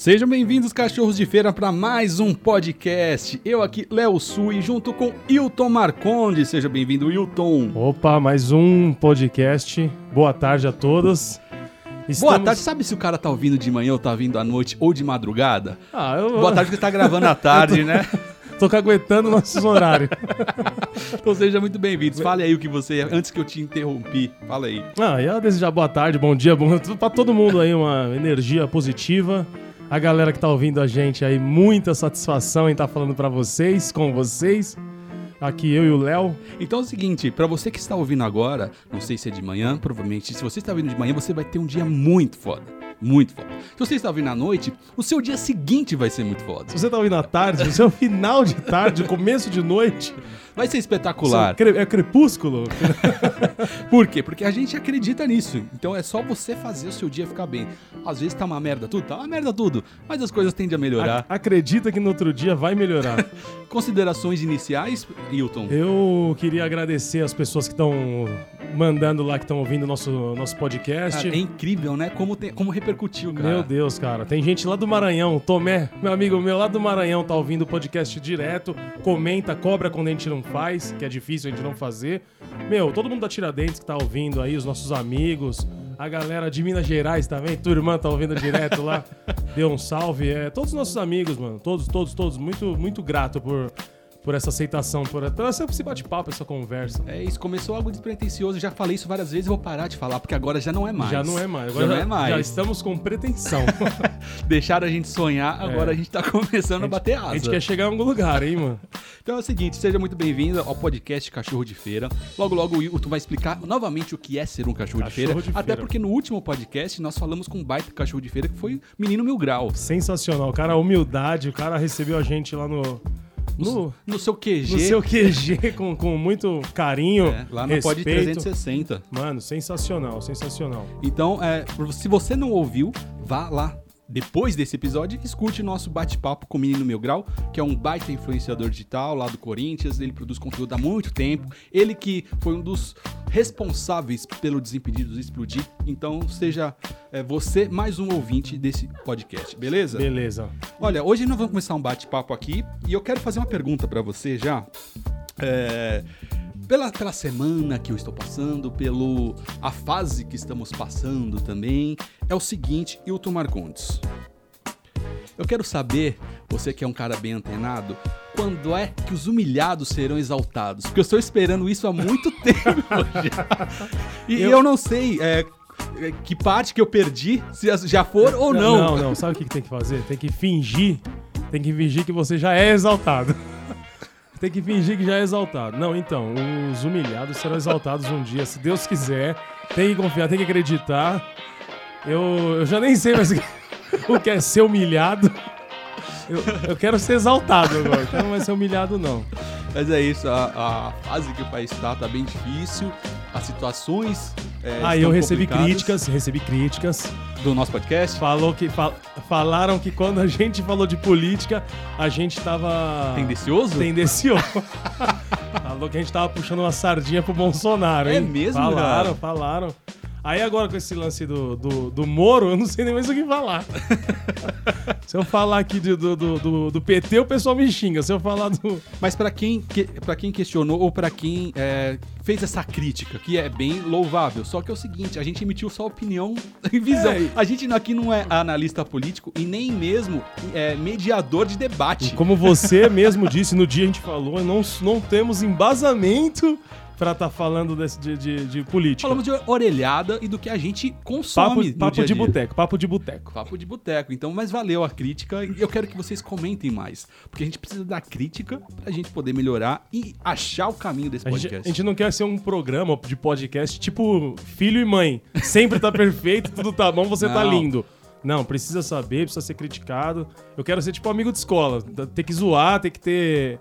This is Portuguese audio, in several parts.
Sejam bem-vindos, cachorros de feira, para mais um podcast. Eu aqui, Léo Sui, junto com Hilton Marconde. Seja bem-vindo, Hilton. Opa, mais um podcast. Boa tarde a todos. Boa tarde. Sabe se o cara tá ouvindo de manhã ou tá vindo à noite ou de madrugada? Ah, eu... Boa tarde que tá gravando à tarde, né? Tô caguetando nossos horários. então seja muito bem-vindos. Fale aí o que você, antes que eu te interrompi, fala aí. Ah, ia desejar boa tarde, bom dia, bom pra todo mundo aí, uma energia positiva. A galera que tá ouvindo a gente aí, muita satisfação em estar tá falando para vocês, com vocês. Aqui eu e o Léo. Então é o seguinte, para você que está ouvindo agora, não sei se é de manhã, provavelmente, se você está ouvindo de manhã, você vai ter um dia muito foda. Muito foda. Se você está ouvindo à noite, o seu dia seguinte vai ser muito foda. Se você está ouvindo à tarde, o seu final de tarde, o começo de noite, Vai ser espetacular. É crepúsculo? Por quê? Porque a gente acredita nisso. Então é só você fazer o seu dia ficar bem. Às vezes tá uma merda tudo, tá uma merda tudo, mas as coisas tendem a melhorar. acredita que no outro dia vai melhorar. Considerações iniciais, Hilton? Eu queria agradecer as pessoas que estão mandando lá, que estão ouvindo nosso nosso podcast. Cara, é incrível, né? Como, tem, como repercutiu, cara. Meu Deus, cara. Tem gente lá do Maranhão, Tomé, meu amigo meu lá do Maranhão, tá ouvindo o podcast direto, comenta, cobra quando a gente não não faz, que é difícil a gente não fazer. Meu, todo mundo da Tiradentes que tá ouvindo aí, os nossos amigos, a galera de Minas Gerais também, tua irmã tá ouvindo direto lá, deu um salve. É, todos os nossos amigos, mano, todos, todos, todos, muito, muito grato por por essa aceitação, por, por esse bate-papo, essa conversa. É isso, começou algo despretensioso, já falei isso várias vezes e vou parar de falar, porque agora já não é mais. Já não é mais, agora já, já não é mais. Já estamos com pretensão. Deixaram a gente sonhar, agora é. a gente tá começando a, gente, a, bater asa. A gente quer chegar em algum lugar, hein, mano? então é o seguinte, seja muito bem-vindo ao podcast Cachorro de Feira. Logo, logo o Wilton vai explicar novamente o que é ser um cachorro, cachorro de, feira, de feira. Até porque no último podcast nós falamos com um baita cachorro de feira que foi Menino Mil Grau. Sensacional, cara, a humildade, o cara recebeu a gente lá no no, no seu QG. No seu QG, com, com muito carinho. É, lá no Pod 360. Mano, sensacional, sensacional. Então, é, se você não ouviu, vá lá depois desse episódio, escute nosso bate-papo com o Menino Meu Grau, que é um baita influenciador digital lá do Corinthians. Ele produz conteúdo há muito tempo. Ele que foi um dos responsáveis pelo Desimpedidos explodir. Então, seja é, você mais um ouvinte desse podcast, beleza? Beleza. Olha, hoje nós vamos começar um bate-papo aqui e eu quero fazer uma pergunta para você já. É pela, pela semana que eu estou passando, pelo a fase que estamos passando também, é o seguinte, Hilton Marcondes. Eu quero saber, você que é um cara bem antenado, quando é que os humilhados serão exaltados? Porque eu estou esperando isso há muito tempo já. E eu, eu não sei é, que parte que eu perdi, se já for ou não. Não, não, sabe o que tem que fazer? Tem que fingir, tem que fingir que você já é exaltado. Tem que fingir que já é exaltado. Não, então, os humilhados serão exaltados um dia, se Deus quiser. Tem que confiar, tem que acreditar. Eu, eu já nem sei mais o que é ser humilhado. Eu, eu quero ser exaltado agora, eu não vai ser humilhado, não. Mas é isso, a, a fase que o país está tá bem difícil, as situações é, ah, eu recebi críticas, recebi críticas. Do nosso podcast? Falou que, fal, falaram que quando a gente falou de política, a gente tava. Tendencioso? Tendencioso. falou que a gente tava puxando uma sardinha pro Bolsonaro, é hein? É mesmo, Falaram, cara? falaram. Aí agora com esse lance do, do, do Moro, eu não sei nem mais o que falar. Se eu falar aqui do, do, do, do, PT, o pessoal me xinga. Se eu falar do. Mas para quem, que, quem questionou ou para quem é, fez essa crítica, que é bem louvável, só que é o seguinte: a gente emitiu só opinião e visão. É. A gente aqui não é analista político e nem mesmo é, mediador de debate. E como você mesmo disse no dia a gente falou, não, não temos embasamento pra estar tá falando desse, de, de, de, política. Falamos de orelhada e do que a gente consome. Papo, papo de boteco, papo de boteco. Papo de boteco. Então, mas valeu a crítica e eu quero que vocês comentem mais. Porque a gente precisa da crítica pra gente poder melhorar e achar o caminho desse podcast. A gente, a gente não quer ser um programa de podcast tipo filho e mãe. Sempre tá perfeito, tudo tá bom, você tá não. tá lindo. Não, precisa saber, precisa ser criticado. Eu quero ser tipo amigo de escola. Tem que zoar, tem que ter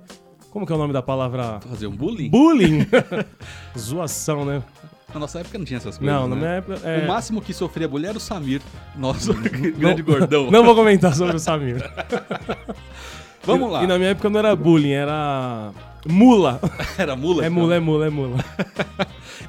como que é o nome da palavra? Fazer um bullying? Bullying! Zoação, né? Na nossa época não tinha essas coisas. Não, né? na minha época. É... O máximo que sofria bullying era o Samir, nosso grande gordão. Não vou comentar sobre o Samir. Vamos lá. E na minha época não era bullying, era. Mula. Era mula? É mula, é mula, é mula.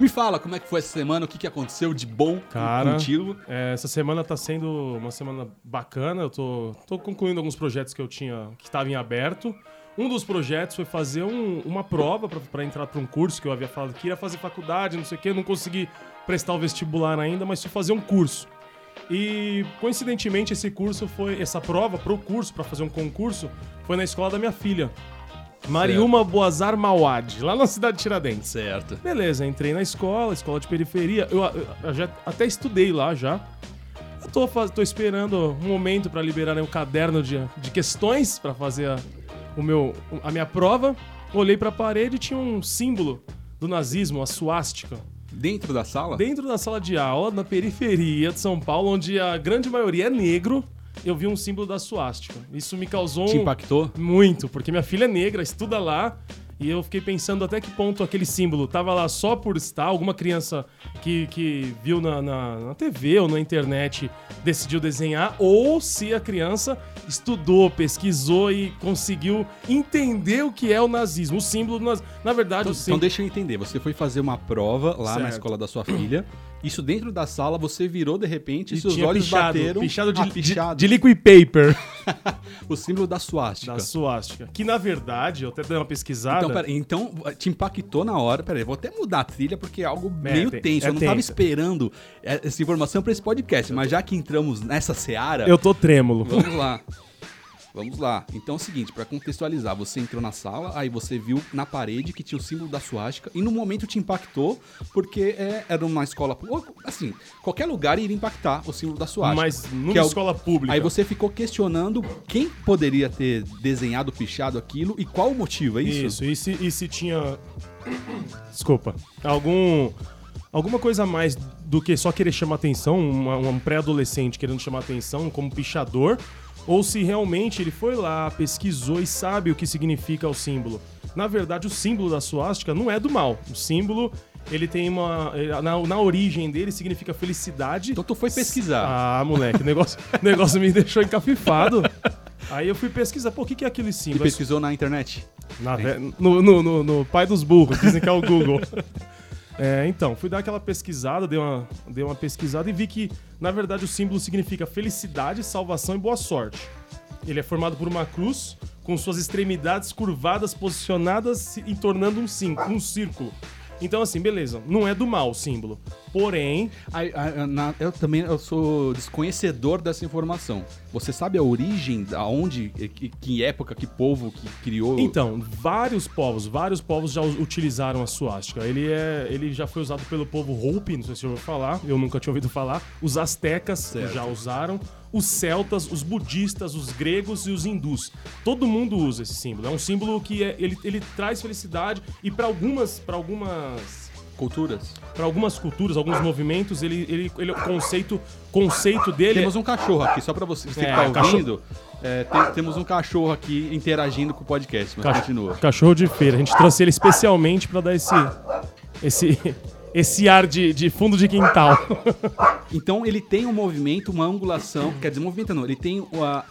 Me fala como é que foi essa semana, o que, que aconteceu de bom Cara, contigo. É, essa semana tá sendo uma semana bacana. Eu tô, tô concluindo alguns projetos que eu tinha, que estavam em aberto. Um dos projetos foi fazer um- uma prova pra- pra entrar pra um curso que eu havia falado que ia fazer faculdade, não sei o quê. Não consegui prestar o vestibular ainda, mas fui fazer um curso. E coincidentemente esse curso foi essa prova pro curso pra fazer um concurso foi na escola da minha filha. Mariuma Boazar Mauad, lá na cidade de Tiradentes. Certo. Beleza, entrei na escola, escola de periferia. Eu, eu- eu já até estudei lá já. Eu tô, tô esperando um momento pra liberar um caderno de, de questões pra fazer a, o meu, a minha prova. Olhei pra parede e tinha um símbolo do nazismo, a suástica. Dentro da sala? Dentro da sala de aula, na periferia de São Paulo, onde a grande maioria é negro, eu vi um símbolo da suástica. Isso me causou Te um- impactou? muito, porque minha filha é negra, estuda lá, e eu fiquei pensando até que ponto aquele símbolo tava lá só por estar, alguma criança que, que viu na, na, na TV ou na internet decidiu desenhar, ou se a criança estudou, pesquisou e conseguiu entender o que é o nazismo, o símbolo do nazismo. Na verdade, Então, o símbolo... então deixa eu entender. Você foi fazer uma prova lá na Certo. escola da sua filha. Isso dentro da sala, você virou de repente, E seus tinha olhos pichado, bateram. pichado de, Ah, de- pichado. de liquid paper O símbolo da suástica. da suástica. Que na verdade, eu até dei uma pesquisada. Então, pera, então, te impactou na hora. Peraí, vou até mudar a trilha porque é algo É, meio tem- tenso. é eu não tava tenso. esperando essa informação pra esse podcast, mas já que entramos nessa seara, eu tô trêmulo. vamos lá. Vamos lá. Então é o seguinte, pra contextualizar, você entrou na sala, aí você viu na parede que tinha o símbolo da suástica e no momento te impactou porque é, era uma escola, assim, qualquer lugar iria impactar o símbolo da suástica. Mas numa é o- escola pública. Aí você ficou questionando quem poderia ter desenhado, pichado aquilo e qual o motivo, é isso? Isso, e se, e se tinha. Desculpa. Algum. Alguma coisa a mais do que só querer chamar atenção, uma- um pré-adolescente querendo chamar atenção como pichador, ou se realmente ele foi lá, pesquisou e sabe o que significa o símbolo. Na verdade, o símbolo da suástica não é do mal. O símbolo, ele tem uma. Na, na origem dele significa felicidade. Então tu foi pesquisar. Ah, moleque, o negócio, negócio me deixou encafifado. Aí eu fui pesquisar, pô, o que, que é aquele E símbolo? pesquisou na internet. Na no, no, no- no pai dos burros, dizem que é o Google. É, então, fui dar aquela pesquisada, dei uma, dei uma pesquisada e vi que, na verdade, o símbolo significa felicidade, salvação e boa sorte. Ele é formado por uma cruz com suas extremidades curvadas, posicionadas e tornando um, sim, um círculo. Então, assim, beleza, não é do mal o símbolo. Porém, Ai, ai, na- eu também eu sou desconhecedor dessa informação. Você sabe a origem, aonde, que, que época, que povo que criou? Então, vários povos, vários povos já utilizaram a suástica. Ele, é, ele já foi usado pelo povo Hopi, não sei se você ouviu falar, eu nunca tinha ouvido falar. Os astecas Certo. já usaram. Os celtas, os budistas, os gregos e os hindus. Todo mundo usa esse símbolo. É um símbolo que é- ele, ele traz felicidade e para algumas, para algumas culturas. para algumas culturas, alguns movimentos, ele, ele, ele o conceito, conceito dele Temos um cachorro aqui, só pra você, você É, que tá ouvindo. é, tem- temos um cachorro aqui interagindo com o podcast, mas continua. Cachorro de feira. A gente trouxe ele especialmente pra dar esse. Esse. Esse ar de, de fundo de quintal. Então ele tem um movimento, uma angulação, quer dizer, movimento não, ele tem o, a-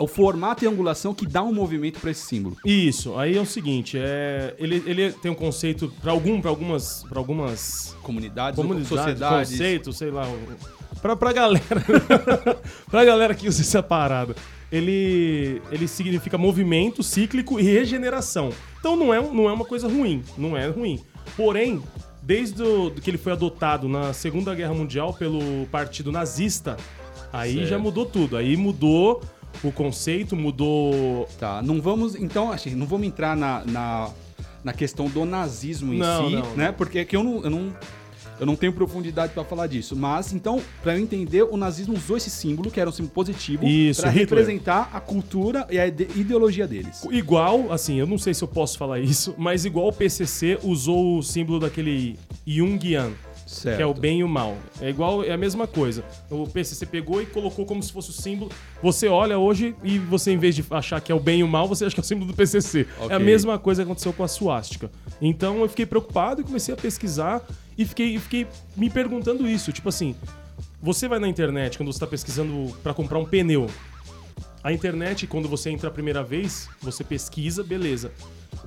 o formato e a angulação que dá um movimento pra esse símbolo. Isso, aí é o seguinte, é, ele, ele tem um conceito para algum, pra algumas, pra algumas Comunidades, comunidades, sociedades. conceito, sei lá, o- pra, galera, pra galera que usa essa parada. Ele, ele significa movimento cíclico e regeneração. Então não é, não é uma coisa ruim, não é ruim. Porém, desde o, que ele foi adotado na Segunda Guerra Mundial pelo partido nazista, aí Certo. já mudou tudo. Aí mudou o conceito, mudou Tá, não vamos. Então, assim, não vamos entrar na, na, na questão do nazismo em Não, si, não, né? Porque aqui eu não. Eu não eu não tenho profundidade pra falar disso, mas então, pra eu entender, o nazismo usou esse símbolo, que era um símbolo positivo, Hitler. representar a cultura e a ide- ideologia deles. Igual, assim, eu não sei se eu posso falar isso, mas igual o PCC usou o símbolo daquele Jungian, Certo. que é o bem e o mal. É igual, é a mesma coisa. O PCC pegou e colocou como se fosse o símbolo. Você olha hoje e você, em vez de achar que é o bem e o mal, você acha que é o símbolo do PCC. Ok. É a mesma coisa que aconteceu com a suástica. Então eu fiquei preocupado e comecei a pesquisar e fiquei, fiquei me perguntando isso. Tipo assim, você vai na internet quando você está pesquisando para comprar um pneu. A internet, quando você entra a primeira vez, você pesquisa, beleza.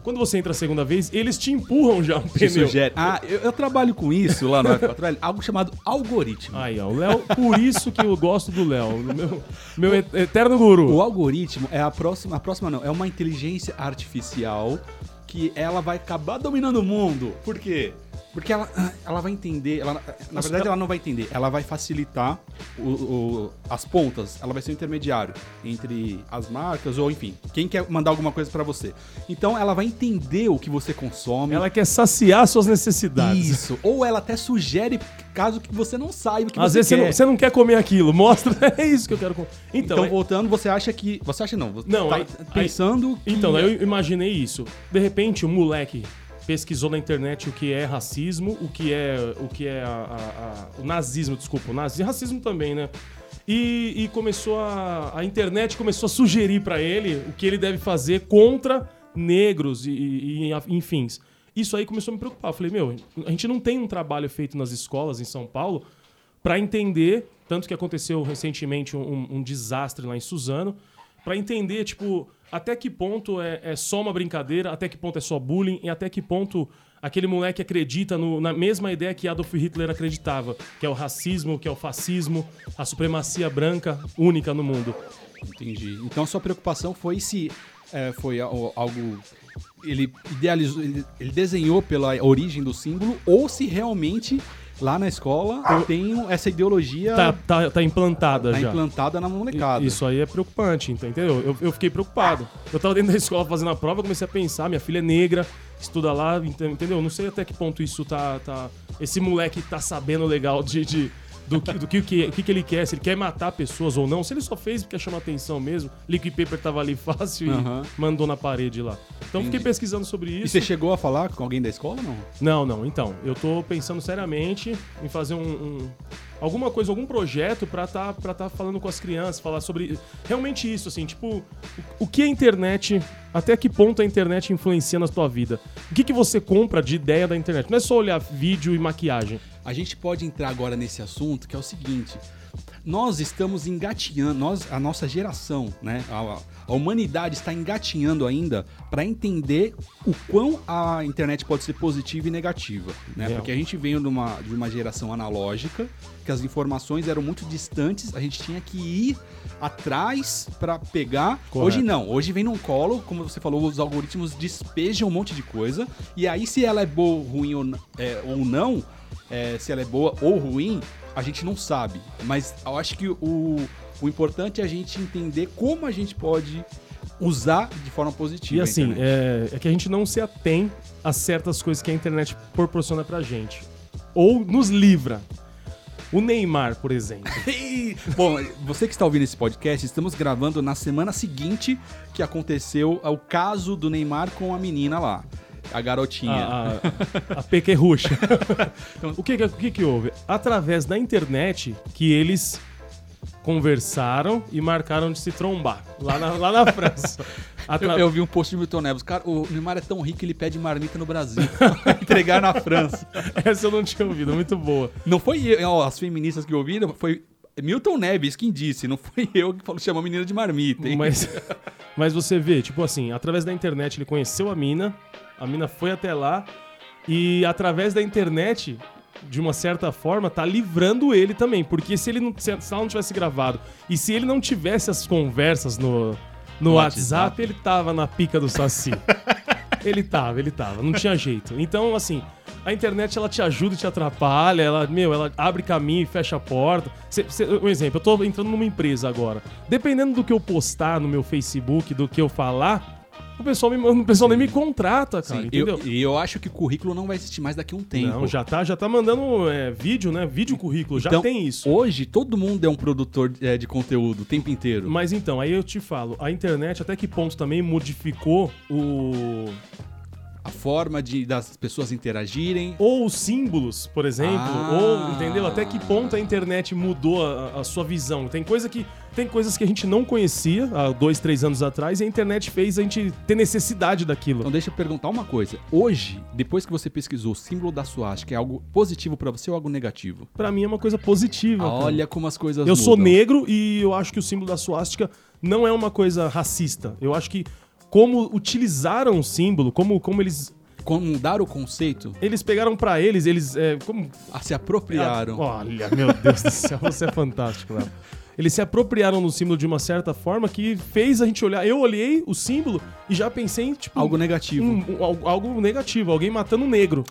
Quando você entra a segunda vez, eles te empurram já um pneu. sugere. Ah, eu, eu trabalho com isso lá no F4L, algo chamado algoritmo. Aí, ó, o Léo, por isso que eu gosto do Léo, meu, meu et- eterno guru. O algoritmo é a próxima, a próxima não, é uma inteligência artificial que ela vai acabar dominando o mundo. Por quê? Porque ela, ela vai entender, ela, na verdade ela não vai entender, ela vai facilitar o- o- as pontas, ela vai ser o intermediário entre as marcas ou enfim, quem quer mandar alguma coisa pra você. Então ela vai entender o que você consome. Ela quer saciar suas necessidades. Isso. Ou ela até sugere caso que você não saiba o que Às você vezes você quer. não, você não quer comer aquilo, mostra, é isso que eu quero comer. Então, Então, é- voltando, você acha que. Você acha não? Você Não, tá aí- pensando que. Então, daí eu imaginei isso. De repente, um moleque pesquisou na internet o que é racismo, o que é o que é a- a- a- o nazismo, desculpa, o nazismo, racismo também, né? E, e começou a a internet começou a sugerir pra ele o que ele deve fazer contra negros e, e, e enfim. Isso aí começou a me preocupar. Eu falei, meu, a gente não tem um trabalho feito nas escolas em São Paulo para entender, tanto que aconteceu recentemente um- um desastre lá em Suzano, para entender, tipo, até que ponto é, é só uma brincadeira, até que ponto é só bullying, e até que ponto aquele moleque acredita no- na mesma ideia que Adolf Hitler acreditava, que é o racismo, que é o fascismo, a supremacia branca única no mundo. Entendi. Então sua preocupação foi se é, foi al- algo. Ele idealizou, ele, ele desenhou pela origem do símbolo, ou se realmente lá na escola tem essa ideologia Tá, tá, tá implantada tá já. implantada na molecada. Isso aí é preocupante, então, entendeu? Eu, eu fiquei preocupado. Eu tava dentro da escola fazendo a prova, comecei a pensar, minha filha é negra, estuda lá, ent- entendeu? Não sei até que ponto isso tá. tá esse moleque tá sabendo legal de. de- do, que, do que, que, que, que ele quer, se ele quer matar pessoas ou não, se ele só fez porque chamar atenção mesmo, liquid paper tava ali fácil e Aham. mandou na parede lá. Então fiquei Entendi. pesquisando sobre E isso. você chegou a falar com alguém da escola ou não? Não, não. Então, eu tô pensando seriamente em fazer um, um- alguma coisa, algum projeto pra tá, pra tá falando com as crianças, falar sobre realmente isso, assim, tipo, o, o que a internet, até que ponto a internet influencia na tua vida? O que, que você compra de ideia da internet? Não é só olhar vídeo e maquiagem. A gente pode entrar agora nesse assunto que é o seguinte: nós estamos engatinhando, nós, a nossa geração, né, a, a humanidade está engatinhando ainda para entender o quão a internet pode ser positiva e negativa, né? Real. Porque a gente veio de uma, de uma geração analógica, que as informações eram muito distantes, a gente tinha que ir atrás para pegar. Correto. Hoje não, hoje vem num colo, como você falou, os algoritmos despejam um monte de coisa e aí se ela é boa, ruim ou, é, ou não, é, se ela é boa ou ruim, a gente não sabe. Mas eu acho que o, o importante é a gente entender como a gente pode usar de forma positiva. E assim, é, é que a gente não se atém a certas coisas que a internet proporciona pra gente. Ou nos livra. O Neymar, por exemplo. Bom, você que está ouvindo esse podcast, estamos gravando na semana seguinte que aconteceu o caso do Neymar com a menina lá, a garotinha. a, a, a pequerrucha. o que, o que que houve? Através da internet que eles conversaram e marcaram de se trombar lá na, lá na França. Atra- Eu, eu vi um post do Milton Neves. Cara, o Neymar é tão rico que ele pede marmita no Brasil. entregar na França. Essa eu não tinha ouvido, muito boa. Não foi eu, ó, as feministas que ouviram, foi Milton Neves quem disse, não foi eu que falou, chamou a menina de marmita, hein? Mas, mas você vê, tipo assim, através da internet ele conheceu a mina, a mina foi até lá e através da internet, de uma certa forma, tá livrando ele também. Porque se ele não, se ela não tivesse gravado e se ele não tivesse as conversas no, no No WhatsApp, WhatsApp. ele tava na pica do Saci. ele tava, ele tava, não tinha jeito. Então, assim, a internet ela te ajuda e te atrapalha, ela, meu, ela abre caminho e fecha a porta. Cê- cê- um exemplo, eu tô entrando numa empresa agora. Dependendo do que eu postar no meu Facebook, do que eu falar, o pessoal, me, o pessoal nem me contrata, cara, Sim, entendeu? eu, e eu acho que o currículo não vai existir mais daqui a um tempo. Não, já tá, já tá mandando é, vídeo, né? Vídeo currículo, já Então, tem isso. Hoje, todo mundo é um produtor é, de conteúdo o tempo inteiro. Mas então, aí eu te falo, a internet até que ponto também modificou o, A forma de, das pessoas interagirem. ou os símbolos, por exemplo, Ah. ou entendeu até que ponto a internet mudou a, a sua visão. Tem coisa que tem coisas que a gente não conhecia há dois, três anos atrás e a internet fez a gente ter necessidade daquilo. Então deixa eu perguntar uma coisa. Hoje, depois que você pesquisou o símbolo da suástica, é algo positivo pra você ou algo negativo? Pra mim é uma coisa positiva. cara. Olha como as coisas Eu sou mudam. negro e eu acho que o símbolo da suástica não é uma coisa racista. Eu acho que como utilizaram o símbolo, como, como eles Como mudar o conceito, eles pegaram pra eles, eles é, como ah, se apropriaram. Olha, meu Deus do céu, você é fantástico, Léo. Eles se apropriaram do símbolo de uma certa forma que fez a gente olhar. Eu olhei o símbolo e já pensei em, tipo. Algo negativo. um- um- algo- negativo, alguém matando um negro.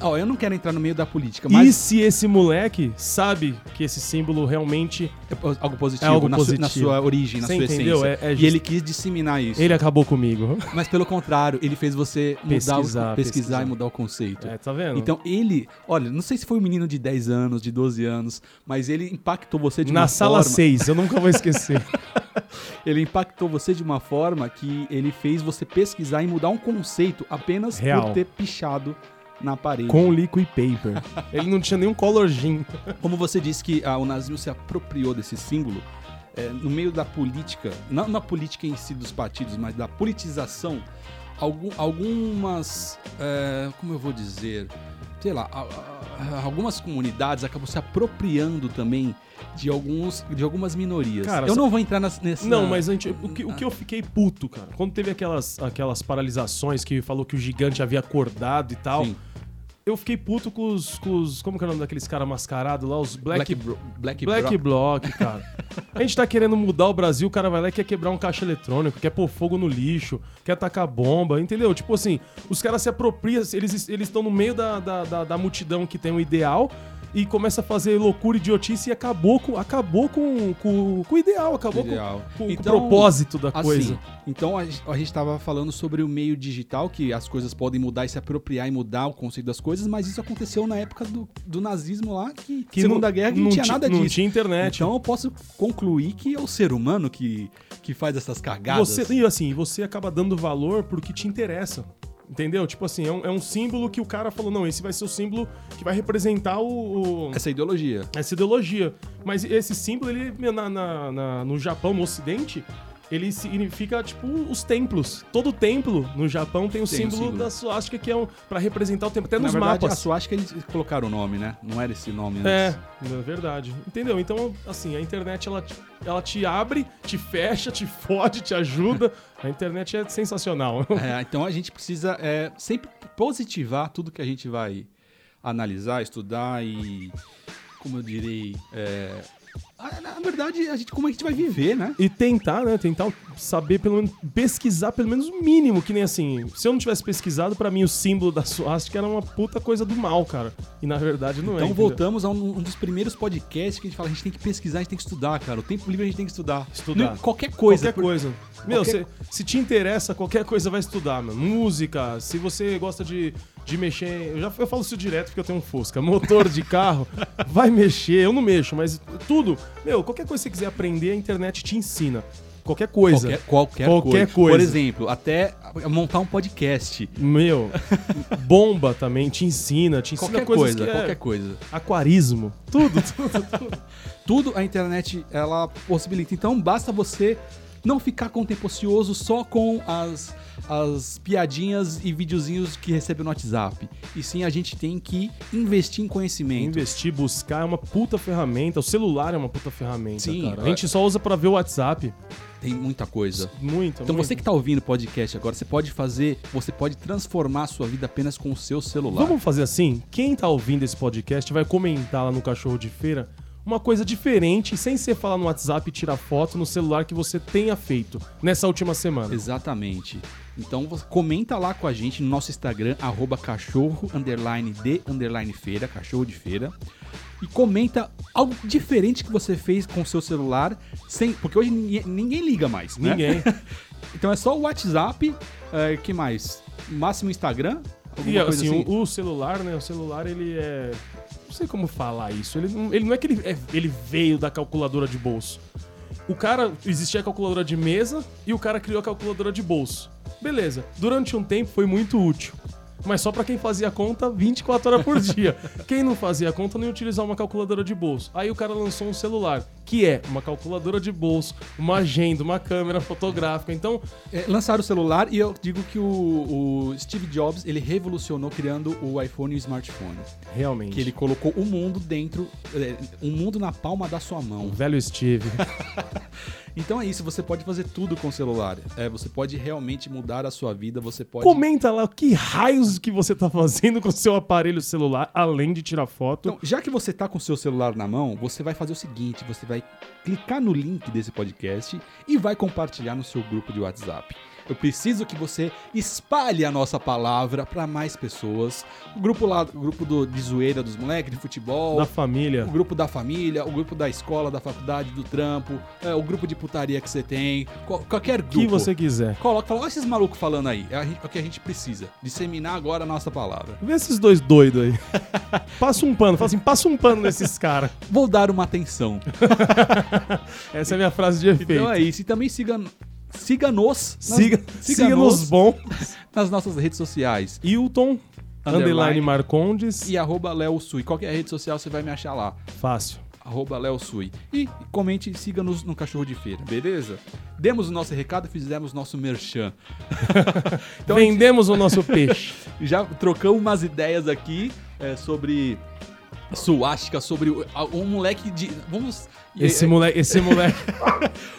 Ó, eu não quero entrar no meio da política, E mas se esse moleque sabe que esse símbolo realmente. é algo positivo, É algo na, su- na positivo. sua origem, na Você sua entendeu? essência. É- é E just- ele quis disseminar isso. Ele acabou comigo. Mas pelo contrário, ele fez você mudar Pesquisar, o, pesquisar, pesquisar. e mudar o conceito. É, tá vendo? Então ele, olha, não sei se foi um menino de 10 anos, de 12 anos, mas ele impactou você de Na uma sala forma. 6, eu nunca vou esquecer. Ele impactou você de uma forma que ele fez você pesquisar e mudar um conceito apenas Real. por ter pichado na parede. com liquid paper. Ele não tinha nenhum color gin. Como você disse que ah, o nazismo se apropriou desse símbolo, é, no meio da política, não na política em si dos partidos, mas da politização, algum- algumas, é, como eu vou dizer, sei lá, algumas comunidades acabam se apropriando também de, alguns, de algumas minorias. Cara, eu só- não vou entrar nas, nessa... Não, mas o, que, o que eu fiquei puto, cara, quando teve aquelas, aquelas paralisações que falou que o gigante havia acordado e tal, Sim. Eu fiquei puto com os, com os. Como que é o nome daqueles caras mascarados lá? Os Black, Black, Bro- Black, Black Bro- Bloc, cara. A gente tá querendo mudar o Brasil, o cara vai lá e quer quebrar um caixa eletrônico, quer pôr fogo no lixo, quer tacar bomba, entendeu? Tipo assim, os caras se apropriam, eles estão no meio da, da, da, da multidão que tem um ideal e começa a fazer loucura, idiotice e acabou com, acabou com, com, com o ideal, acabou com- Ideal. com, com Então, o propósito da Assim, coisa. então a, gente- a gente estava falando sobre o meio digital, que as coisas podem mudar e se apropriar e mudar o conceito das coisas, mas isso aconteceu na época do, do nazismo lá, que, Que Segunda não- Guerra, que não, tinha ti- nada Não disso. tinha internet. Então eu posso concluir que é o ser humano que, que faz essas cagadas. Você, e assim, você acaba dando valor pro que te interessa. Entendeu? Tipo assim, é um, é um símbolo que o cara falou, não, esse vai ser o símbolo que vai representar o, o- Essa ideologia. essa ideologia. Mas esse símbolo, ele, na, na- na- no Japão, no Ocidente, ele significa, tipo, os templos. Todo templo no Japão tem o Tem símbolo, símbolo. da suástica, que é um, pra representar o templo. Até Na nos verdade, mapas. a suástica eles colocaram o nome, né? Não era esse nome É, antes. é verdade. Entendeu? Então, assim, a internet ela, te- ela te abre, te fecha, te fode, te ajuda. A internet é sensacional. É, então a gente precisa é, sempre positivar tudo que a gente vai analisar, estudar e, como eu direi, é, na verdade, a gente, como a gente vai viver, né? E tentar, né? Tentar saber, pelo menos, pesquisar pelo menos o mínimo, que nem assim. Se eu não tivesse pesquisado, pra mim o símbolo da suástica era uma puta coisa do mal, cara. E na verdade não é. Então entendeu? voltamos a um, um dos primeiros podcasts que a gente fala, a gente tem que pesquisar, a gente tem que estudar, cara. O tempo livre a gente tem que estudar. Estudar. Não- qualquer coisa. Qualquer por- coisa. Meu, Qualquer- se, se te interessa, qualquer coisa vai estudar, mano. Música, se você gosta de, de mexer. Eu já eu falo isso direto porque eu tenho um Fusca. Motor de carro, vai mexer. Eu não mexo, mas tudo. Meu, qualquer coisa que você quiser aprender, a internet te ensina. Qualquer coisa. Qualquer, qualquer, Qualquer coisa. coisa. Por exemplo, até montar um podcast. Meu, bomba também te ensina, te ensina Qualquer coisa, é qualquer coisa. aquarismo, tudo, tudo, tudo. Tudo a internet ela possibilita. Então basta você não ficar com o tempo ocioso só com as, as piadinhas e videozinhos que recebe no WhatsApp. E sim, a gente tem que investir em conhecimento. Investir, buscar é uma puta ferramenta. O celular é uma puta ferramenta, Sim, cara. A gente só usa pra ver o WhatsApp. Tem muita coisa. Muito, Então muito. você que tá ouvindo o podcast agora, você pode fazer, você pode transformar a sua vida apenas com o seu celular. Vamos fazer assim? Quem tá ouvindo esse podcast vai comentar lá no Cachorro de Feira uma coisa diferente, sem ser falar no WhatsApp e tirar foto no celular que você tenha feito nessa última semana. Exatamente. Então comenta lá com a gente no nosso Instagram, arroba cachorro, underline de, underline feira, cachorro de feira. E comenta algo diferente que você fez com o seu celular, sem, porque hoje ninguém, ninguém liga mais, né? Ninguém. Então é só o WhatsApp, é, que mais? Máximo Instagram? E Alguma assim, assim? O, o celular, né? O celular, ele é. Não sei como falar isso. Ele não, ele não é que ele, é- ele veio da calculadora de bolso. O cara. Existia a calculadora de mesa e o cara criou a calculadora de bolso. Beleza. Durante um tempo foi muito útil. Mas só pra quem fazia conta 24 horas por dia. Quem não fazia conta não ia utilizar uma calculadora de bolso. Aí o cara lançou um celular, que é uma calculadora de bolso, uma agenda, uma câmera fotográfica. Então, É, lançaram o celular e eu digo que o, o Steve Jobs, ele revolucionou criando o iPhone e o smartphone. realmente. Que ele colocou o mundo dentro, é, um mundo na palma da sua O mão. velho Steve. Então é isso, você pode fazer tudo com o celular. É, você pode realmente mudar a sua vida, você pode. Comenta lá que raios que você tá fazendo com o seu aparelho celular, além de tirar foto. Então, já que você tá com o seu celular na mão, você vai fazer o seguinte: você vai clicar no link desse podcast e vai compartilhar no seu grupo de WhatsApp. Eu preciso que você espalhe a nossa palavra para mais pessoas. O grupo lá, o grupo do, de zoeira dos moleques, de futebol. da família. O grupo da família, o grupo da escola, da faculdade, do trampo, é, o grupo de putaria que você tem, qual- qualquer O grupo. que você quiser. Coloca, fala, olha esses malucos falando aí. É a é o que a gente precisa. Disseminar agora a nossa palavra. Vê esses dois doidos aí. passa um pano, fala assim, passa um pano nesses caras. Vou dar uma atenção. Essa é a minha frase de efeito. Então é isso. E também siga, siga-nos. nas- Siga, bom. nas nossas redes sociais. Hilton, underline, Underline. Marcondes. E arroba Léo Sui. Qualquer rede social você vai me achar lá. Fácil. Arroba Léo Sui. E comente e siga-nos no Cachorro de Feira, beleza? Demos o nosso recado e fizemos nosso merchan. Então, Vendemos o nosso peixe. já trocamos umas ideias aqui é, sobre suástica, sobre o- um moleque de. Vamos. Esse é, moleque, esse moleque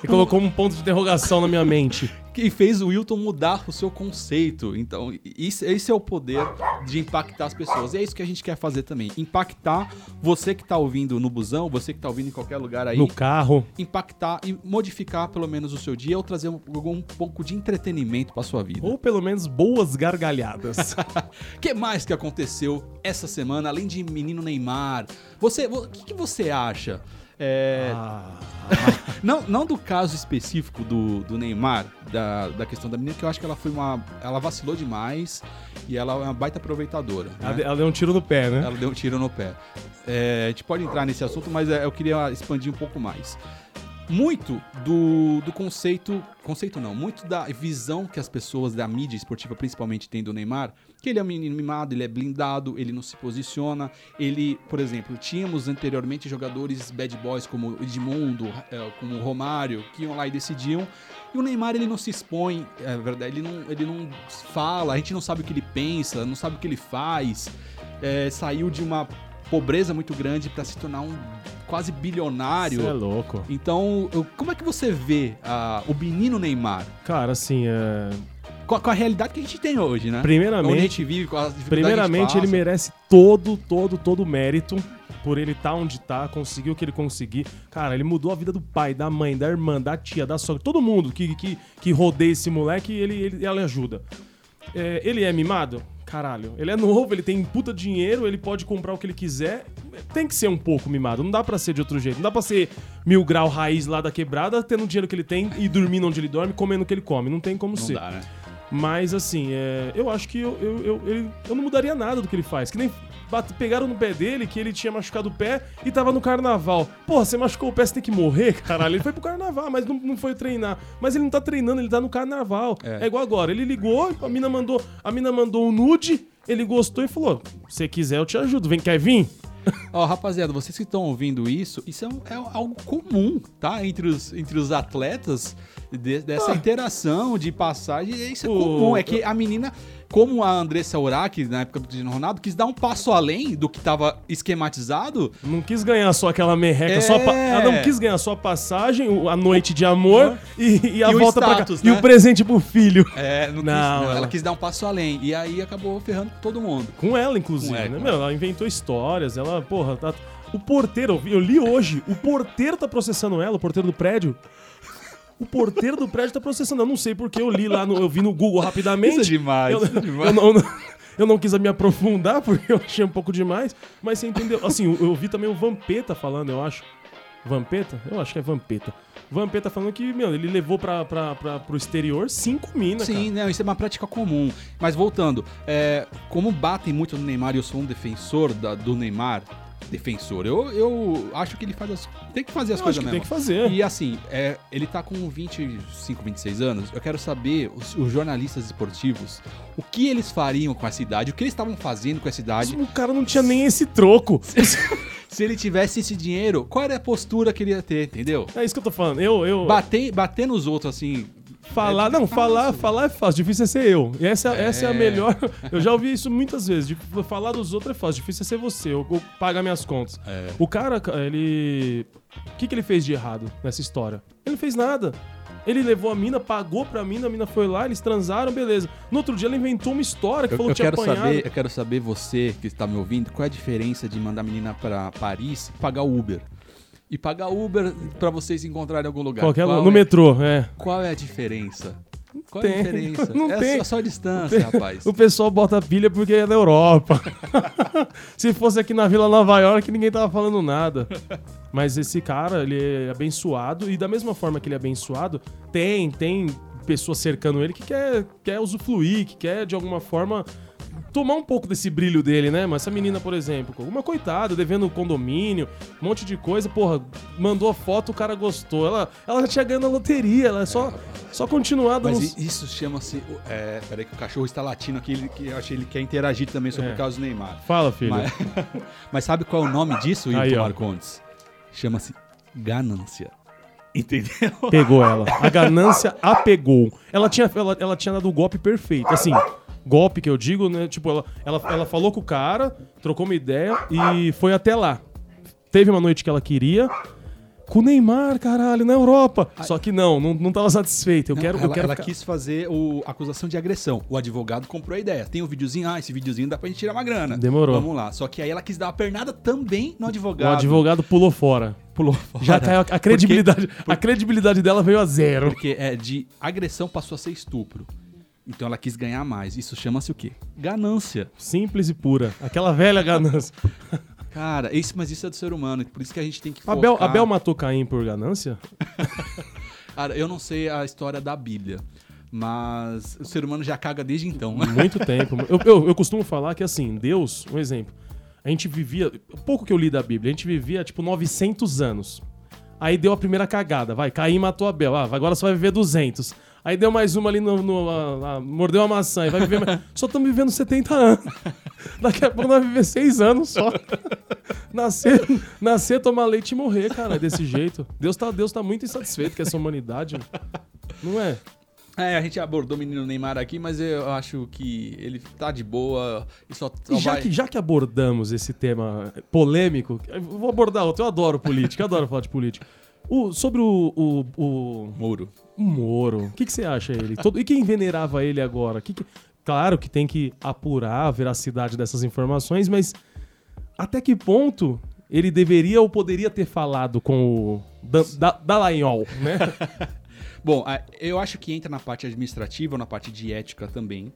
ele colocou um ponto de interrogação na minha mente. que fez o Wilton mudar o seu conceito. Então, isso, esse é o poder de impactar as pessoas. E é isso que a gente quer fazer também. Impactar você que tá ouvindo no busão, você que tá ouvindo em qualquer lugar aí. No carro. Impactar e modificar pelo menos o seu dia ou trazer um, algum pouco de entretenimento pra sua vida. Ou pelo menos boas gargalhadas. O que mais que aconteceu essa semana, além de menino Neymar? Você, o que, que você acha? É, Ah, não, não do caso específico do, do Neymar, da, da questão da menina, que eu acho que ela foi uma. Ela vacilou demais e ela é uma baita aproveitadora. né? ela, ela deu um tiro no pé, né? Ela deu um tiro no pé. É, a gente pode entrar nesse assunto, mas é, eu queria expandir um pouco mais. Muito do, do conceito. Conceito não, muito da visão que as pessoas da mídia esportiva principalmente têm do Neymar, que ele é um menino mimado, ele é blindado, ele não se posiciona. Ele, por exemplo, tínhamos anteriormente jogadores bad boys como o Edmundo, é, como o Romário, que iam lá e decidiam. E o Neymar ele não se expõe, é verdade, ele não, ele não fala, a gente não sabe o que ele pensa, não sabe o que ele faz. É, saiu de uma pobreza muito grande para se tornar um quase bilionário. Você é louco. Então, como é que você vê ah, o menino Neymar Cara, assim, é... com a, com a realidade que a gente tem hoje, né? Onde a primeiramente, gente vive, com as primeiramente que a ele merece todo, todo, todo o mérito por ele estar onde tá, conseguiu o que ele conseguiu. Cara, ele mudou a vida do pai, da mãe, da irmã, da tia, da sogra, todo mundo que, que, que rodeia esse moleque, ele, ele, ela ajuda. É, ele é mimado? Caralho. Ele é novo, ele tem puta dinheiro, ele pode comprar o que ele quiser. Tem que ser um pouco mimado. Não dá pra ser de outro jeito. Não dá pra ser mil grau raiz lá da quebrada, tendo o dinheiro que ele tem e dormindo onde ele dorme, comendo o que ele come. Não tem como Não ser. dá, né? Mas assim, é, eu acho que eu, eu, eu, ele- eu não mudaria nada do que ele faz. Que nem bate- pegaram no pé dele que ele tinha machucado o pé e tava no carnaval. Porra, você machucou o pé, você tem que morrer, caralho. Ele foi pro carnaval, mas não, não foi treinar. Mas ele não tá treinando, ele tá no carnaval. É. É, igual agora. Ele ligou, a mina mandou, a mina mandou um nude, ele gostou e falou: se quiser, eu te ajudo. Vem, quer vir? Ó, rapaziada, vocês que estão ouvindo isso, isso é, um- é algo comum, tá? Entre os, entre os atletas, de- dessa Ah. interação de passagem, isso é comum. É que a menina, como a Andressa Urach, na época do Cristiano Ronaldo, quis dar um passo além do que tava esquematizado. Não quis ganhar só aquela merreca, É. só pa- ela não quis ganhar só a passagem, a noite de amor e, e a E volta status, pra cá. né? E o presente pro filho. É, não, quis- Não, não, ela quis dar um passo além. E aí acabou ferrando todo mundo. Com ela, inclusive, Com ela, né? Meu, ela inventou histórias, ela, porra, tá... O porteiro, eu li hoje, o porteiro tá processando ela, o porteiro do prédio. O porteiro do prédio tá processando. Eu não sei porque eu li lá, no, eu vi no Google rapidamente. Isso é demais, Eu, isso é demais. eu não, eu não quis me aprofundar porque eu achei um pouco demais, mas você entendeu. Assim, eu, eu vi também o Vampeta falando, eu acho. Vampeta? Eu acho que é Vampeta. Vampeta falando que, meu, ele levou pra, pra, pra, pro exterior cinco minas, Sim, não, isso é uma prática comum. Mas voltando, é, como batem muito no Neymar e eu sou um defensor da- do Neymar, defensor, eu, eu acho que ele faz as, tem que fazer as Eu coisas acho que mesmo. tem que fazer. E assim, é, ele tá com 25, 26 anos. Eu quero saber, os, os jornalistas esportivos, o que eles fariam com essa idade, o que eles estavam fazendo com essa idade. O cara não tinha nem esse troco. Se ele tivesse esse dinheiro, qual era a postura que ele ia ter, entendeu? É isso que eu tô falando. Eu, eu... Bater, bater nos outros, assim, Falar, não, falar, falar é fácil, difícil é ser eu. E essa, essa é a É. melhor. Eu já ouvi isso muitas vezes. de falar dos outros é fácil, difícil é ser você, eu, eu pagar minhas contas. É. O cara, ca- ele. O que, que ele fez de errado nessa história? Ele não fez nada. Ele levou a mina, pagou pra mina, a mina foi lá, eles transaram, beleza. No outro dia ele inventou uma história que Eu, falou eu que tinha quero apanhado. saber, eu quero saber você que está me ouvindo, qual é a diferença de mandar a menina pra Paris e pagar Uber? E pagar Uber pra vocês encontrarem em algum lugar. Qualquer qual no é, metrô, é. Qual é a diferença? Qual é a tem. diferença? Não é tem. Só, só a distância, rapaz. O pessoal bota pilha porque é da Europa. Se fosse aqui na Vila Nova York, ninguém tava falando nada. Mas esse cara, ele é abençoado. E da mesma forma que ele é abençoado, tem, tem pessoas cercando ele que quer, quer usufruir, que quer, de alguma forma, tomar um pouco desse brilho dele, né? Mas essa menina, por exemplo, uma coitada, devendo condomínio, um monte de coisa, porra, mandou a foto, o cara gostou. Ela, ela já tinha ganho na loteria, ela é só, só continuar dando Mas uns- isso chama-se. É, peraí, que o cachorro está latindo aqui, ele, que eu que ele quer interagir também sobre É. o caso do Neymar. Fala, filho. Mas, mas sabe qual é o nome disso, Aí. Marcondes? Chama-se ganância. Entendeu? Pegou ela. A ganância a pegou. Ela tinha, ela, ela tinha dado o golpe perfeito. Assim, golpe que eu digo, né? Tipo, ela, ela, ela falou com o cara, trocou uma ideia e foi até lá. Teve uma noite que ela queria. Com o Neymar, caralho, na Europa. Só que não, não, não tava satisfeita. Eu Não, quero, ela eu quero ela ficar- quis fazer o, acusação de agressão. O advogado comprou a ideia. Tem um videozinho, ah, esse videozinho dá pra gente tirar uma grana. Demorou. Vamos lá. Só que aí ela quis dar uma pernada também no O advogado. advogado pulou fora. pulou fora. Já caiu a credibilidade. A credibilidade dela veio a zero. Porque é de agressão passou a ser estupro. Então ela quis ganhar mais. Isso chama-se o quê? Ganância. Simples e pura. Aquela velha ganância. Cara, isso, mas isso é do ser humano. Por isso que a gente tem que focar... Abel, Abel matou Caim por ganância? Cara, eu não sei a história da Bíblia. Mas o ser humano já caga desde então. Muito tempo. Eu, eu, eu costumo falar que, assim, Deus, um exemplo, a gente vivia, pouco que eu li da Bíblia, a gente vivia, tipo, 900 anos. Aí deu a primeira cagada, vai, Caim matou Abel, ah, agora você vai viver 200. Aí deu mais uma ali, no, no- a- a- mordeu a maçã, e vai viver mais... Só estamos vivendo 70 anos. Daqui a pouco nós vamos viver 6 anos só. Nascer, nascer, tomar leite e morrer, cara, desse jeito. Deus tá, Deus tá muito insatisfeito com essa humanidade. Não é? É, a gente abordou o menino Neymar aqui, mas eu acho que ele tá de boa e só, só E já, vai... que, já que abordamos esse tema polêmico, eu vou abordar outro. Eu adoro política, eu adoro falar de política. O- sobre o, o, o, Moro. O Moro, o que, que você acha ele? Todo, e quem venerava ele agora? Que que- claro que tem que apurar a veracidade dessas informações, mas até que ponto ele deveria ou poderia ter falado com o da, da, Dallagnol, né? Bom, eu acho que entra na parte administrativa na parte de ética também.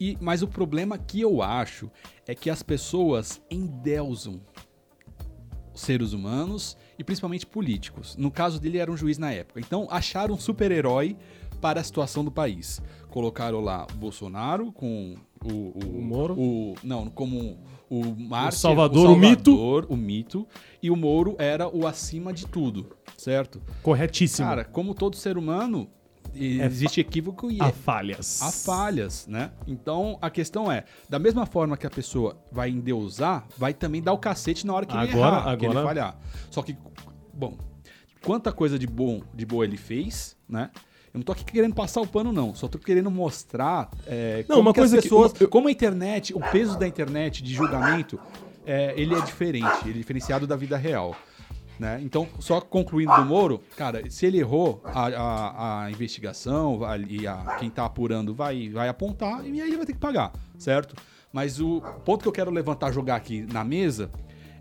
E, mas o problema que eu acho é que as pessoas endeusam seres humanos e principalmente políticos. No caso dele, era um juiz na época. Então, acharam um super-herói para a situação do país. Colocaram lá o Bolsonaro com o... O, O Moro? o- não, como o mártir, Salvador, o mito. Salvador, o mito. E o Moro era o acima de tudo, certo? Corretíssimo. Cara, como todo ser humano, existe equívoco e Há é- falhas. há falhas, né? Então a questão é, da mesma forma que a pessoa vai endeusar, vai também dar o cacete na hora que ele Agora- errar, que ele agora- falhar. Só que, bom, quanta coisa de bom, de boa ele fez, né? Eu não tô aqui querendo passar o pano, não. Só tô querendo mostrar é, Não, como uma que coisa as que- pessoas... uma- eu- Como a internet, o peso da internet de julgamento, é, ele é diferente. Ele é diferenciado da vida real. Né? Então, só concluindo do Moro, cara, se ele errou, a, a, a investigação e a, quem tá apurando vai, vai apontar e aí ele vai ter que pagar, certo? Mas o ponto que eu quero levantar, jogar aqui na mesa,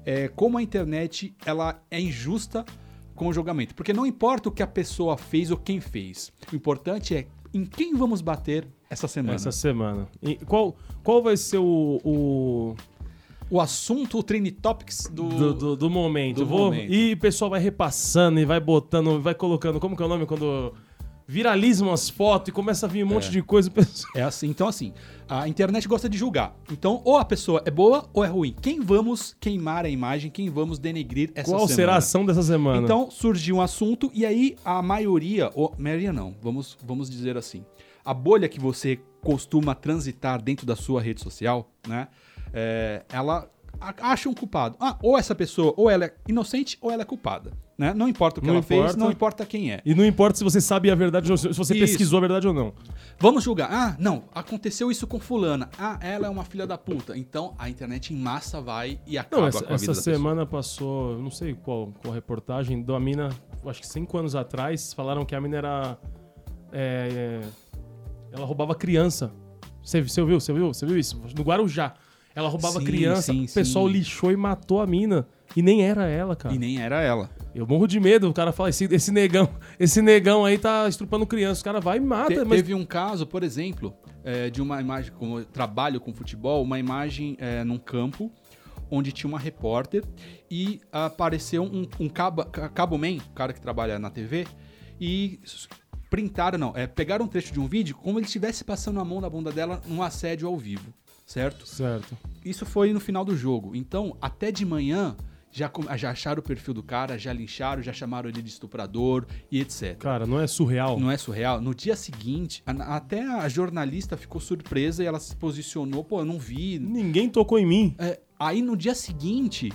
é como a internet ela é injusta com o julgamento. Porque não importa o que a pessoa fez ou quem fez. O importante é em quem vamos bater essa semana. Essa semana. E qual, qual vai ser o- o, O assunto, o Trend Topics do... do, do, do momento. do Vou, momento. E o pessoal vai repassando e vai botando, vai colocando. Como que é o nome quando viralizam as fotos e começa a vir um monte de coisa? É assim, então assim, a internet gosta de julgar. Então, ou a pessoa é boa ou é ruim. Quem vamos queimar a imagem, quem vamos denegrir essa Qual semana? será a ação dessa semana? Então, surgiu um assunto e aí a maioria, ou maioria não, vamos, vamos dizer assim, a bolha que você costuma transitar dentro da sua rede social, né, é, ela acha um culpado. Ah, ou essa pessoa, ou ela é inocente, ou ela é culpada. Né? Não importa o que Não ela fez, importa. não importa quem é. E não importa se você sabe a verdade ou se você Isso. pesquisou a verdade ou não. Vamos julgar. Ah, não, aconteceu isso com fulana. Ah, ela é uma filha da puta. Então a internet em massa vai e acaba Não, essa, com a vida essa da pessoa. semana passou, não sei qual, qual reportagem, da mina, acho que cinco anos atrás, falaram que a mina era. é, é, ela roubava criança. Você, você ouviu? Você viu? Você viu isso? No Guarujá. Ela roubava Sim, criança, sim, o pessoal sim. lixou e matou a mina. E nem era ela, cara. E nem era ela. Eu morro de medo. O cara fala, esse, esse negão, esse negão aí tá estrupando criança. O cara vai e mata. Te- mas Teve um caso, por exemplo, é, de uma imagem, como eu trabalho com futebol, uma imagem é, num campo onde tinha uma repórter e apareceu um, um cabo, ca- cabo man, o cara que trabalha na TV, e printaram, não, é, pegaram um trecho de um vídeo como ele estivesse passando a mão na bunda dela num assédio ao vivo, certo? Certo. Isso foi no final do jogo. Então, até de manhã, já, já acharam o perfil do cara, já lincharam, já chamaram ele de estuprador e etc. Cara, não é surreal? Não é surreal? No dia seguinte, a- até a jornalista ficou surpresa e ela se posicionou, pô, eu não vi. Ninguém tocou em mim. É, aí no dia seguinte,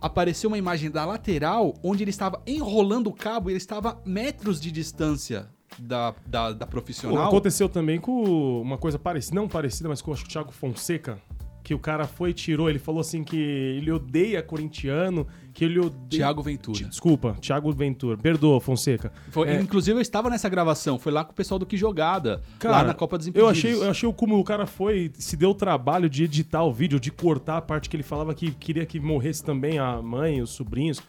apareceu uma imagem da lateral onde ele estava enrolando o cabo e ele estava metros de distância da, da, da Pô, profissional. aconteceu também com uma coisa parecida, não parecida, mas com acho que o Thiago Fonseca, que o cara foi e tirou, ele falou assim que ele odeia corintiano, que ele odeia... Thiago Ventura. Desculpa, Thiago Ventura. Perdoa, Fonseca. Foi- É. Inclusive, eu estava nessa gravação. Foi lá com o pessoal do Que Jogada. lá Cara, na Copa dos eu achei, eu achei o como o cara foi, se deu o trabalho de editar o vídeo, de cortar a parte que ele falava que queria que morresse também a mãe, os sobrinhos,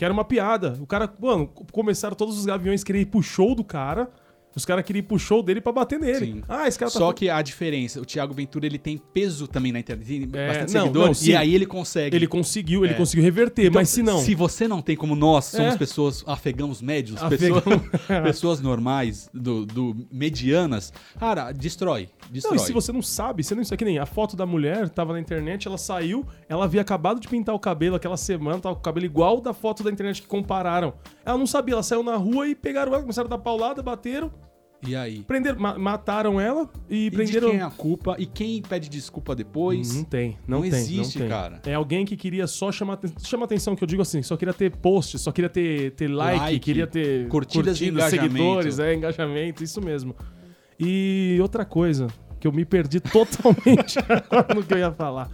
que era uma piada. O cara, mano, começaram todos os gaviões querer ir pro show do cara, os caras queriam ir pro show dele pra bater nele. Sim. Ah, esse cara tá Só que a diferença, o Thiago Ventura ele tem peso também na internet, tem É, bastante não, seguidor, não, sim. e aí ele consegue. Ele conseguiu, ele É. conseguiu reverter, Então, mas se não. Se você não tem como nós, somos É. pessoas afegãos médios, Afegão. pessoas, pessoas normais, do, do medianas, cara, destrói. Não, Destrói. e se você não sabe, você não sabe que nem a foto da mulher tava na internet, ela saiu, ela havia acabado de pintar o cabelo aquela semana, tava com o cabelo igual da foto da internet que compararam. Ela não sabia, ela saiu na rua e pegaram ela, começaram a dar paulada, bateram, E aí? prenderam, ma- mataram ela e, E de prenderam. quem é a culpa? E quem pede desculpa depois? Não tem, não, Não tem. existe, não tem. cara. É alguém que queria só chamar, chamar atenção, que eu digo assim, só queria ter post, só queria ter, ter like, Like, queria ter curtidas engajamento. seguidores, é, engajamento, isso mesmo. E outra coisa, que eu me perdi totalmente no que eu ia falar.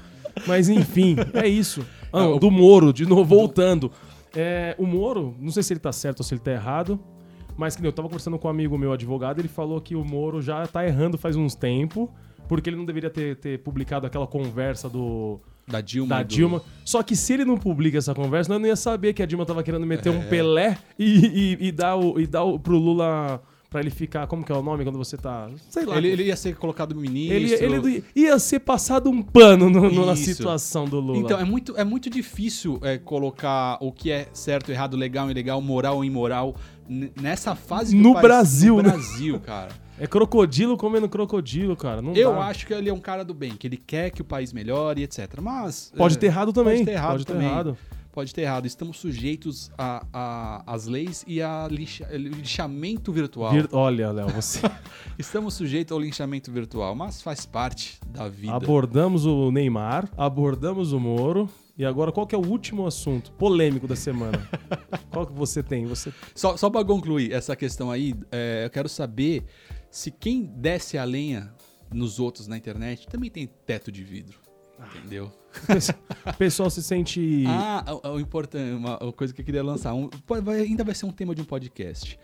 Mas enfim, é isso. Ah, o- do Moro, de novo, voltando. É, o Moro, não sei se ele tá certo ou se ele tá errado, mas que nem eu tava conversando com um amigo meu advogado, ele falou que o Moro já tá errando faz uns tempos, porque ele não deveria ter, ter publicado aquela conversa do, Da Dilma. da e do- Dilma. Só que se ele não publica essa conversa, nós não ia saber que a Dilma tava querendo meter É. um Pelé e, e, e dar, o, e dar o, pro Lula pra ele ficar. Como que é o nome quando você tá. Sei lá. Ele, ele ia ser colocado ministro. Ele, ele ia ser passado um pano no- no- na situação do Lula. Então, é muito, é muito difícil é, colocar o que é certo, errado, legal, ilegal, moral ou imoral nessa fase do No país- Brasil, no né? Brasil, cara. É crocodilo comendo crocodilo, cara. Não Eu dá. acho que ele é um cara do bem, que ele quer que o país melhore, etc. Mas. Pode é, ter errado também. Pode ter errado Pode ter também. errado. Pode ter errado. Estamos sujeitos às leis e a lixa- lixamento virtual. Vir- Olha, Léo, você. Estamos sujeitos ao linchamento virtual, mas faz parte da vida. abordamos o Neymar, abordamos o Moro. E agora, qual que é o último assunto polêmico da semana? qual que você tem? Você Só, só para concluir essa questão aí, é, eu quero saber se quem desce a lenha nos outros na internet também tem teto de vidro. Entendeu? O pessoal se sente. Ah, o, o importante, uma, uma coisa que eu queria lançar. um- vai- ainda vai ser um tema de um podcast.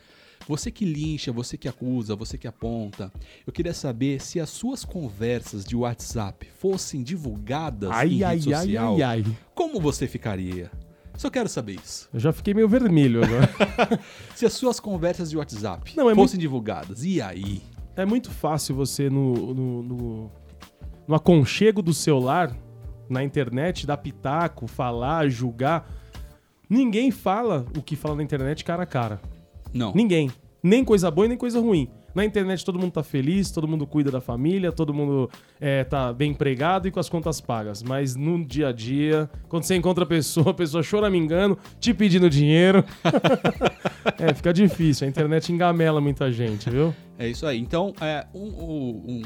Você que lincha, você que acusa, você que aponta, eu queria saber se as suas conversas de WhatsApp fossem divulgadas em ai, rede ai, ai, social, ai, ai. como você ficaria? Só quero saber isso. Eu já fiquei meio vermelho agora. Se as suas conversas de WhatsApp Não, é fossem divulgadas, e aí? é muito fácil você, no, no, no, no aconchego do celular, na internet, dar pitaco, falar, julgar. Ninguém fala o que fala na internet cara a cara. Não. Ninguém. Nem coisa boa e nem coisa ruim. Na internet todo mundo tá feliz, todo mundo cuida da família, todo mundo é, tá bem empregado e com as contas pagas. Mas no dia a dia, quando você encontra a pessoa, a pessoa choramingando, te pedindo dinheiro. é, fica difícil. A internet engamela muita gente, viu? É isso aí. Então, é, um, um- um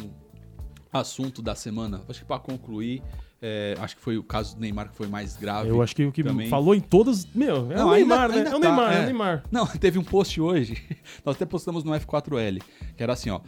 assunto da semana, acho que para concluir, É, acho que foi o caso do Neymar que foi mais grave. Eu acho que o que também. falou em todas. Meu, é Não, o Neymar, ainda- né? ainda é o tá, Neymar, é. é. o Neymar. Não, teve um post hoje, nós até postamos no F4L, que era assim, ó.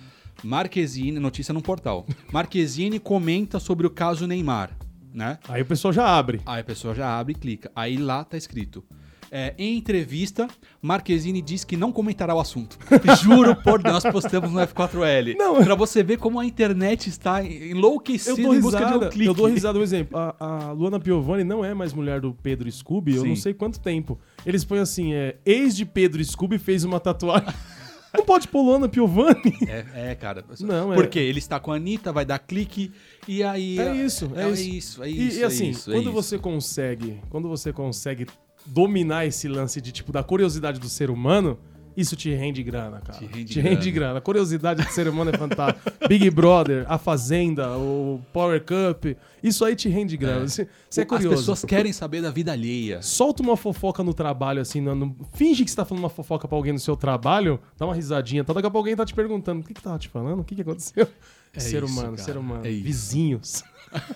Marquezine, notícia num portal. Marquezine comenta sobre o caso Neymar, né? Aí o pessoal já abre. Aí a pessoa já abre e clica. Aí lá tá escrito. É, em entrevista, Marquezine diz que não comentará o assunto. Juro por Deus, nós postamos no F4L. Não. Pra você ver como a internet está enlouquecida Eu dou em busca de risada, um clique. eu dou risada, um exemplo. A, a Luana Piovani não é mais mulher do Pedro Scooby, eu não sei quanto tempo. Eles põem assim, é, ex de Pedro Scooby fez uma tatuagem. não pode pôr Luana Piovani. É, é, cara. Não, é- Porque ele está com a Anitta, vai dar clique e aí. É isso, é, é isso. isso, é E- isso, E, é assim, isso, é quando você consegue, quando você consegue dominar esse lance de tipo da curiosidade do ser humano, isso te rende grana, cara. Te rende te rende grana. grana. A curiosidade do ser humano é fantástica. Big Brother, A Fazenda, o Power Cup, isso aí te rende grana. Você, você é curioso. As pessoas querem saber da vida alheia. Solta uma fofoca no trabalho, assim, no, no- finge que você tá falando uma fofoca pra alguém no seu trabalho, dá uma risadinha, tá? Daqui a pouco alguém tá te perguntando, o que que tava te falando? O que que aconteceu? É ser isso, humano, cara, ser humano. é. Vizinhos.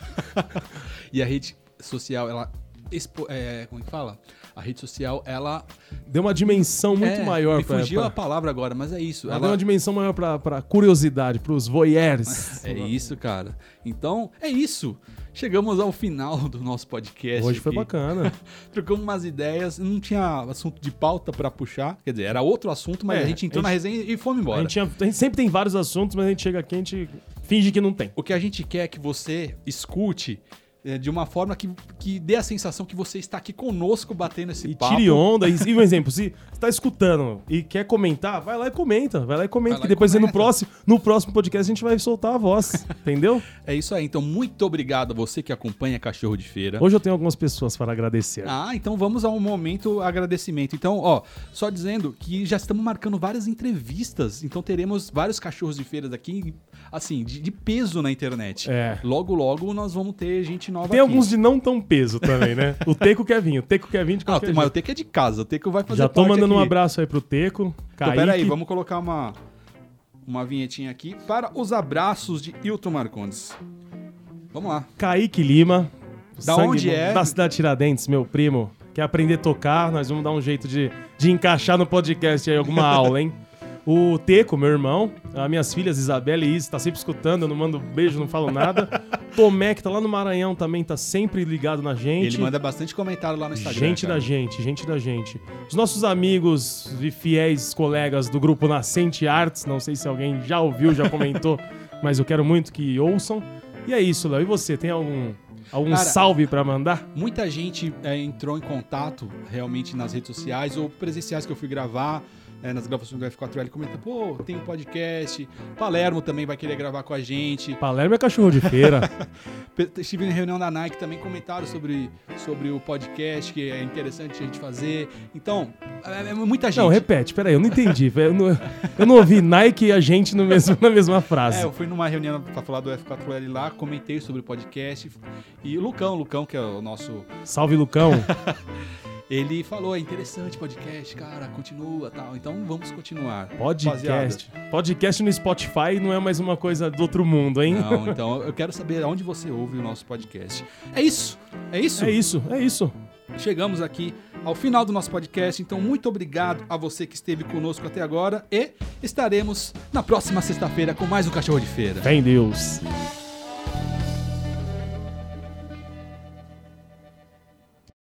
E a rede social, ela. expo- é, como é que fala? A rede social, ela. Deu uma dimensão muito é, maior Me pra, fugiu pra- a palavra agora, mas é isso. Ela Ela, deu uma dimensão maior pra, pra curiosidade, pros voyeurs. É isso, cara. Então, é isso. Chegamos ao final do nosso podcast. Hoje foi aqui. bacana. Trocamos umas ideias, não tinha assunto de pauta pra puxar. Quer dizer, era outro assunto, mas É, a gente entrou a na gente- resenha e fomos A embora. gente, tinha- a gente sempre tem vários assuntos, mas a gente chega aqui e a gente finge que não tem. O que a gente quer é que você escute de uma forma que, que dê a sensação que você está aqui conosco batendo esse E papo. tire onda. E, e um exemplo, se você tá escutando e quer comentar, vai lá e comenta. Vai lá e comenta. Lá que e depois no comenta. próximo, no próximo podcast a gente vai soltar a voz. entendeu? É isso aí. Então, muito obrigado a você que acompanha Cachorro de Feira. Hoje eu tenho algumas pessoas para agradecer. Ah, então vamos ao momento agradecimento. Então, ó, só dizendo que já estamos marcando várias entrevistas, então teremos vários cachorros de feiras aqui, assim, de, de peso na internet. É. Logo, logo nós vamos ter gente nova Tem aqui. alguns de não tão peso também, né? O Teco quer vir, o Teco quer vir de Ah, qualquer tem- mas o. Teco é de casa, o Teco vai fazer Já tô parte mandando um aqui. abraço aí pro Teco. Então, Kaique. vamos colocar uma, uma vinhetinha aqui para os abraços de Hilton Marcondes. Vamos lá. Kaique Lima. Da onde bom, é? Da cidade Tiradentes, meu primo. Quer aprender a tocar, nós vamos dar um jeito de, de encaixar no podcast aí alguma aula, hein? O Teco, meu irmão, as minhas filhas Isabela e Isa, tá sempre escutando, eu não mando beijo, não falo nada. Tomé, que tá lá no Maranhão também, tá sempre ligado na gente. Ele manda bastante comentário lá no Instagram. Gente cara. da gente, gente da gente. Os nossos amigos e fiéis colegas do grupo Nascente Arts, não sei se alguém já ouviu, já comentou, mas eu quero muito que ouçam. E é isso, Léo. E você, tem algum, algum Cara, salve pra mandar? Muita gente é, entrou em contato realmente nas redes sociais ou presenciais que eu fui gravar. É, nas gravações do F4L, comenta, pô, tem um podcast. Palermo também vai querer gravar com a gente. Palermo é cachorro de feira. Estive na reunião da Nike também comentaram sobre, sobre o podcast, que é interessante a gente fazer. Então, é, é muita gente. não, repete, peraí, eu não entendi. Eu não, eu não ouvi Nike e a gente no mesmo, na mesma frase. É, eu fui numa reunião pra falar do F4L lá, comentei sobre o podcast. E o Lucão, Lucão, que é o nosso. Salve, Lucão. Ele falou, é interessante podcast, cara, continua tal. Então vamos continuar. Podcast. Podcast no Spotify não é mais uma coisa do outro mundo, hein? Não, então eu quero saber onde você ouve o nosso podcast. É isso, é isso. É isso, é isso. Chegamos aqui ao final do nosso podcast, então muito obrigado a você que esteve conosco até agora e estaremos na próxima sexta-feira com mais um Cachorro de Feira. Fé em Deus.